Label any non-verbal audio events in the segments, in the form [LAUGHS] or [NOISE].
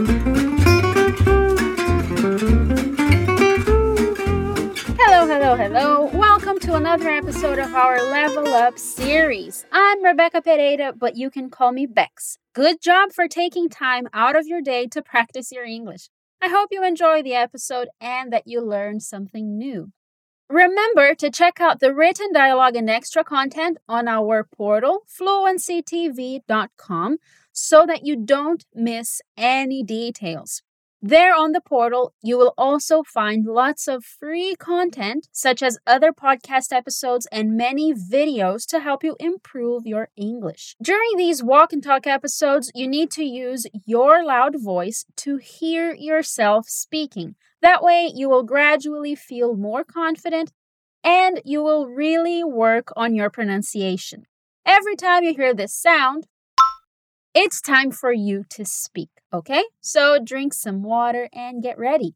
Hello, hello, hello. Welcome to another episode of our Level Up series. I'm Rebecca Pereira, but you can call me Bex. Good job for taking time out of your day to practice your English. I hope you enjoy the episode and that you learned something new. Remember to check out the written dialogue and extra content on our portal, fluencytv.com, so that you don't miss any details. There on the portal, you will also find lots of free content, such as other podcast episodes and many videos to help you improve your English. During these walk and talk episodes, you need to use your loud voice to hear yourself speaking. That way, you will gradually feel more confident and you will really work on your pronunciation. Every time you hear this sound, it's time for you to speak, okay? So drink some water and get ready.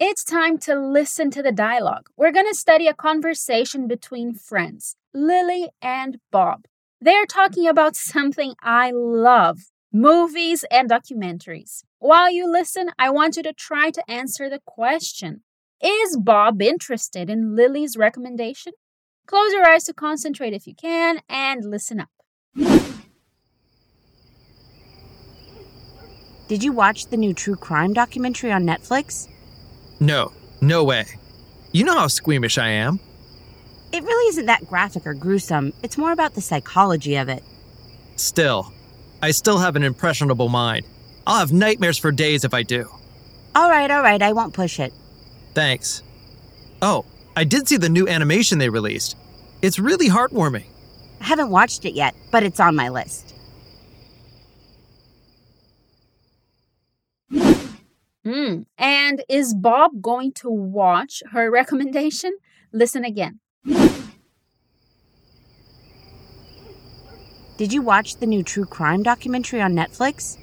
It's time to listen to the dialogue. We're going to study a conversation between friends, Lily and Bob. They're talking about [LAUGHS] something I love movies and documentaries. While you listen, I want you to try to answer the question Is Bob interested in Lily's recommendation? Close your eyes to concentrate if you can and listen up. Did you watch the new true crime documentary on Netflix? No, no way. You know how squeamish I am. It really isn't that graphic or gruesome, it's more about the psychology of it. Still, I still have an impressionable mind. I'll have nightmares for days if I do. All right, all right, I won't push it. Thanks. Oh, I did see the new animation they released. It's really heartwarming. I haven't watched it yet, but it's on my list. Hmm. And is Bob going to watch her [LAUGHS] recommendation? Listen again. Did you watch the new true crime documentary on Netflix?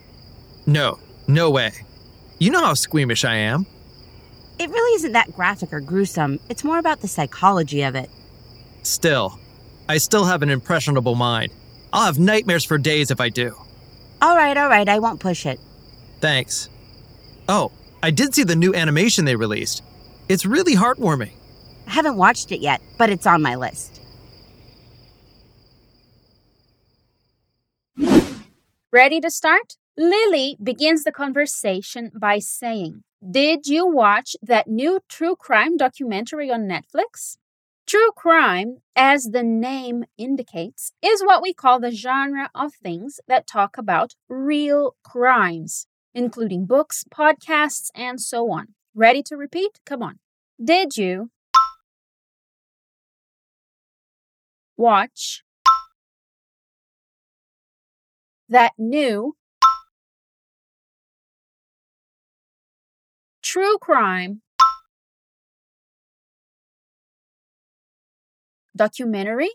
No, no way. You know how squeamish I am. It really isn't that graphic or gruesome, it's more about the psychology of it. Still, I still have an impressionable mind. I'll have nightmares for days if I do. All right, all right, I won't push it. Thanks. Oh, I did see the new animation they released. It's really heartwarming. I haven't watched it yet, but it's on my list. Ready to start? Lily begins the conversation by saying, Did you watch that new true crime documentary on Netflix? True crime, as the name indicates, is what we call the genre of things that talk about real crimes, including books, podcasts, and so on. Ready to repeat? Come on. Did you watch that new true crime documentary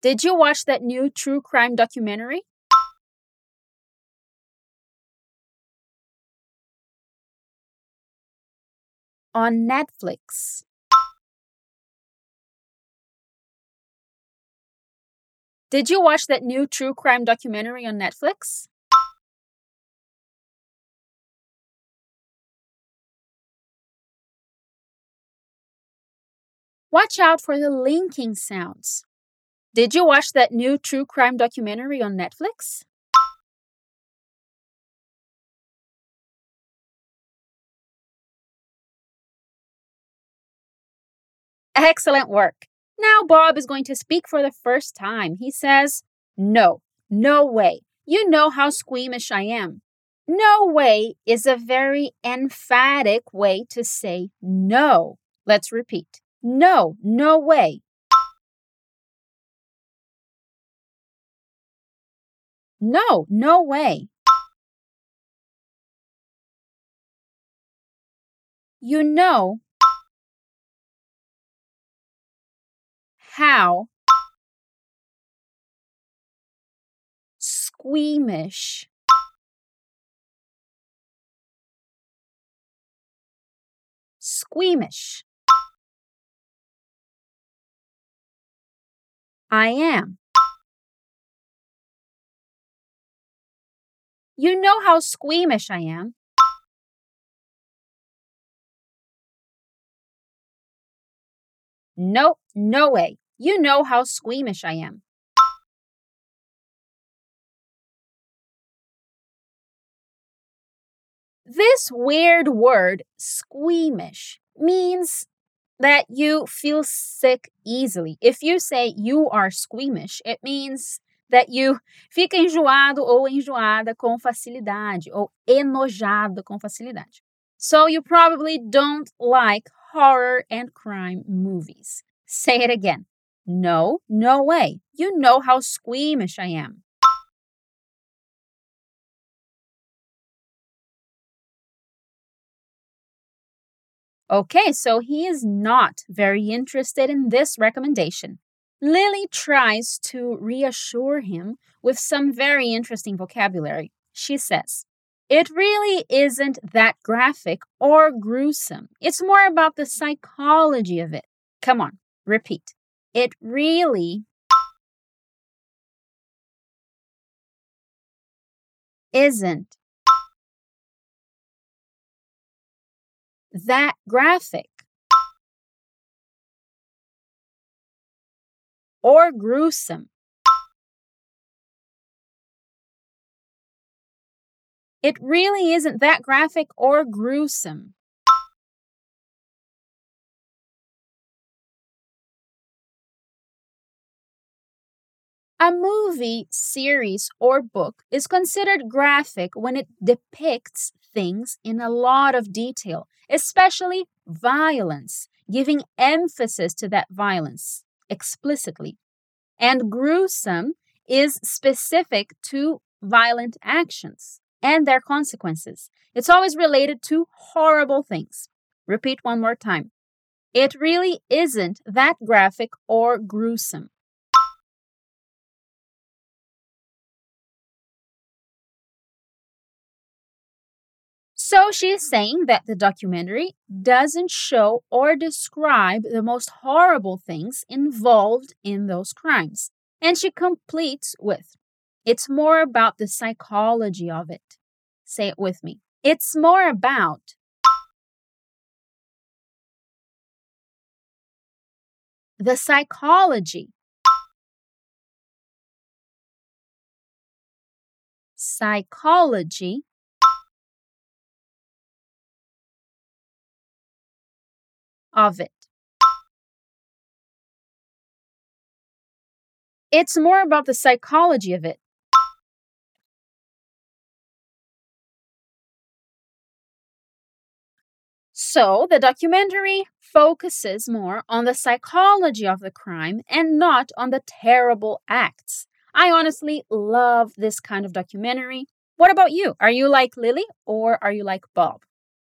Did you watch that new true crime documentary? On Netflix. Did you watch that new true crime documentary on Netflix? Watch out for the linking sounds. Did you watch that new true crime documentary on Netflix? Excellent work. Now Bob is going to speak for the first time. He says, No, no way. You know how squeamish I am. No way is a very emphatic way to say no. Let's repeat. No, no way. No, no way. You know how squeamish squeamish I am. You know how squeamish I am. No, no way. You know how squeamish I am. This weird word, squeamish, means that you feel sick easily. If you say you are squeamish, it means that you fica enjoado ou enjoada com facilidade ou enojado com facilidade. So you probably don't like horror and crime movies. Say it again. No, no way. You know how squeamish I am. Okay, so he is not very interested in this recommendation. Lily tries to reassure him with some very interesting vocabulary. She says, It really isn't that graphic or gruesome. It's more about the psychology of it. Come on, repeat. It really isn't that graphic or gruesome. It really isn't that graphic or gruesome. A movie, series, or book is considered graphic when it depicts things in a lot of detail, especially violence, giving emphasis to that violence explicitly. And gruesome is specific to violent actions and their consequences. It's always related to horrible things. Repeat one more time. It really isn't that graphic or gruesome. So she's saying that the documentary doesn't show or describe the most horrible things involved in those crimes. And she completes with it's more about the psychology of it. Say it with me. It's more about the psychology. Psychology of it. It's more about the psychology of it. So, the documentary focuses more on the psychology of the crime and not on the terrible acts. I honestly love this kind of documentary. What about you? Are you like Lily or are you like Bob?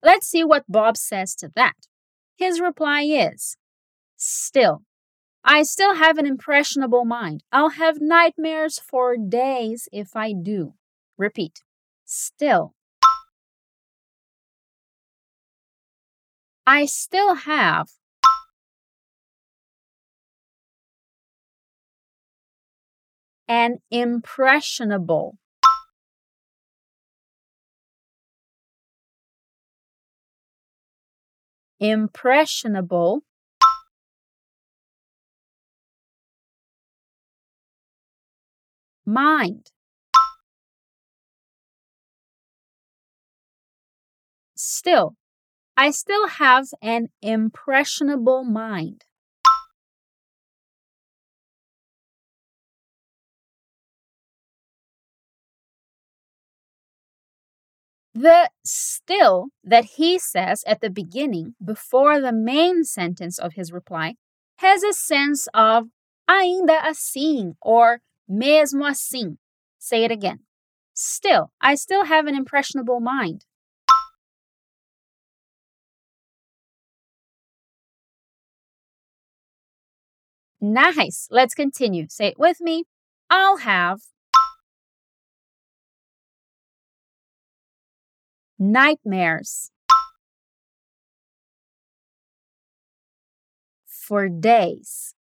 Let's see what Bob says to that. His reply is Still, I still have an impressionable mind. I'll have nightmares for days if I do. Repeat. Still. I still have an impressionable impressionable mind still I still have an impressionable mind. The still that he says at the beginning, before the main sentence of his reply, has a sense of ainda assim or mesmo assim. Say it again. Still, I still have an impressionable mind. Nice. Let's continue. Say it with me. I'll have nightmares for days.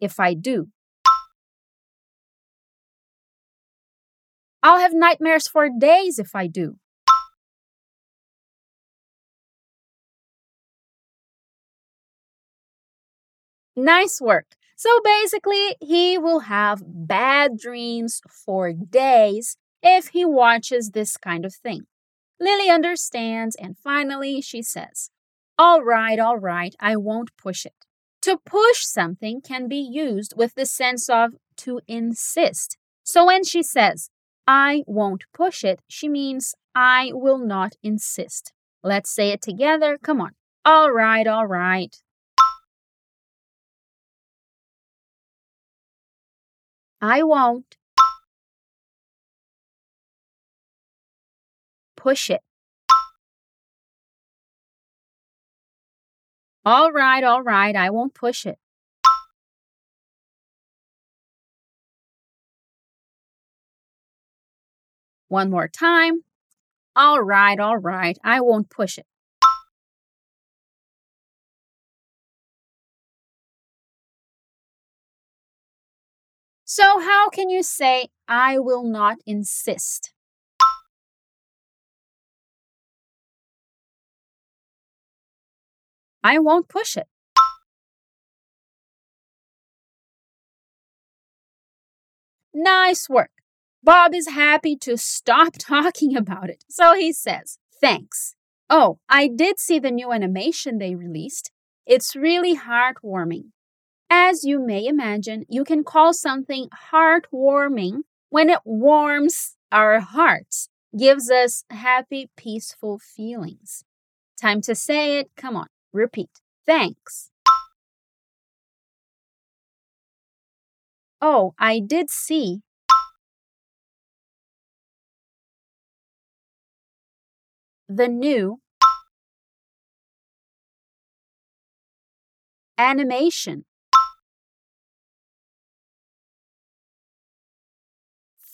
If I do, I'll have nightmares for days if I do. Nice work. So basically, he will have bad dreams for days if he watches this kind of thing. Lily understands, and finally she says, All right, all right, I won't push it. To push something can be used with the sense of to insist. So when she says, I won't push it, she means I will not insist. Let's say it together. Come on. All right, all right. I won't push it. All right, all right, I won't push it. One more time. All right, all right, I won't push it. So, how can you say, I will not insist? I won't push it. Nice work. Bob is happy to stop [LAUGHS] talking about it, so he says, Thanks. Oh, I did see the new animation they released. It's really heartwarming. As you may imagine, you can call something heartwarming when it warms our hearts, gives us happy, peaceful feelings. Time to say it. Come on, repeat. Thanks. Oh, I did see. The new animation.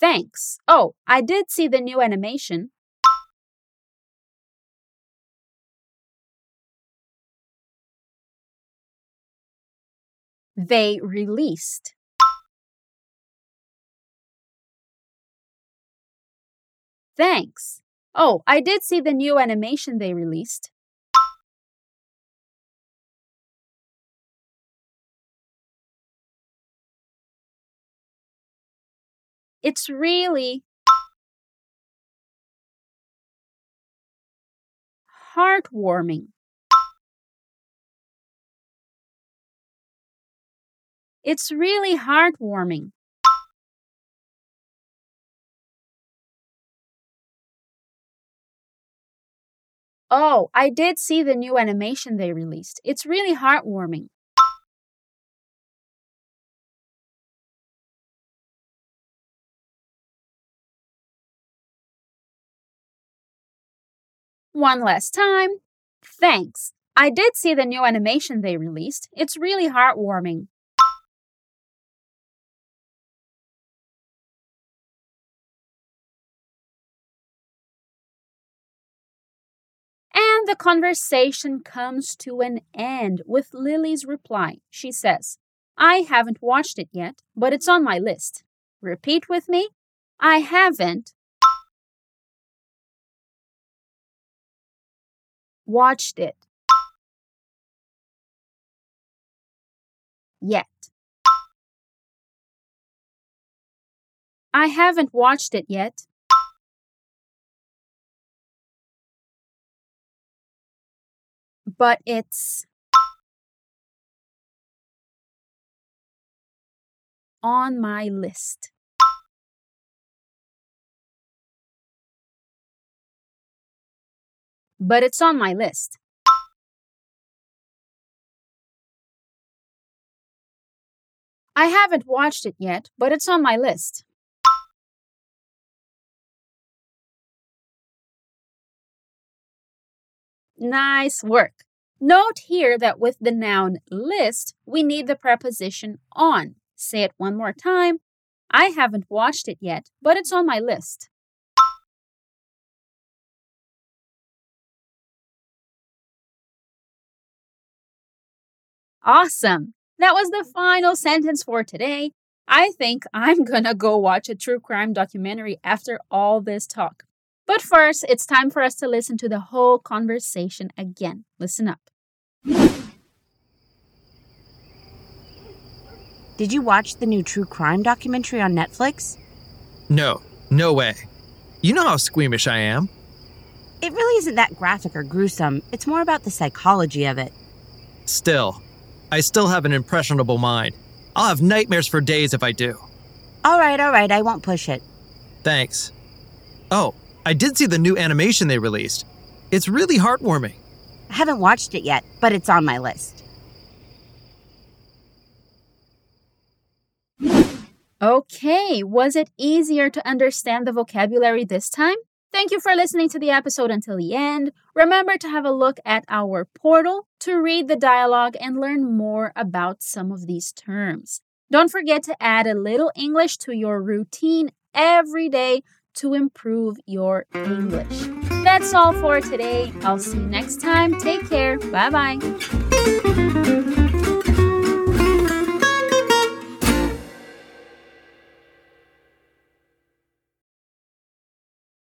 Thanks. Oh, I did see the new animation. They released. Thanks. Oh, I did see the new animation they released. It's really heartwarming. It's really heartwarming. Oh, I did see the new animation they released. It's really heartwarming. One last time. Thanks. I did see the new animation they released. It's really heartwarming. And the conversation comes to an end with Lily's reply. She says, I haven't watched it yet, but it's on my list. Repeat with me. I haven't watched it yet. I haven't watched it yet. But it's on my list. But it's on my list. I haven't watched it yet, but it's on my list. Nice work. Note here that with the noun list, we need the preposition on. Say it one more time. I haven't watched it yet, but it's on my list. Awesome! That was the final sentence for today. I think I'm gonna go watch a true crime documentary after all this talk. But first, it's time for us to listen to the whole conversation again. Listen up. Did you watch the new true crime documentary on Netflix? No, no way. You know how squeamish I am. It really isn't that graphic or gruesome, it's more about the psychology of it. Still, I still have an impressionable mind. I'll have nightmares for days if I do. All right, all right, I won't push it. Thanks. Oh, I did see the new animation they released. It's really heartwarming. I haven't watched it yet, but it's on my list. Okay, was it easier to understand the vocabulary this time? Thank you for listening to the episode until the end. Remember to have a look at our portal to read the dialogue and learn more about some of these terms. Don't forget to add a little English to your routine every day to improve your English. That's all for today. I'll see you next time. Take care. Bye bye.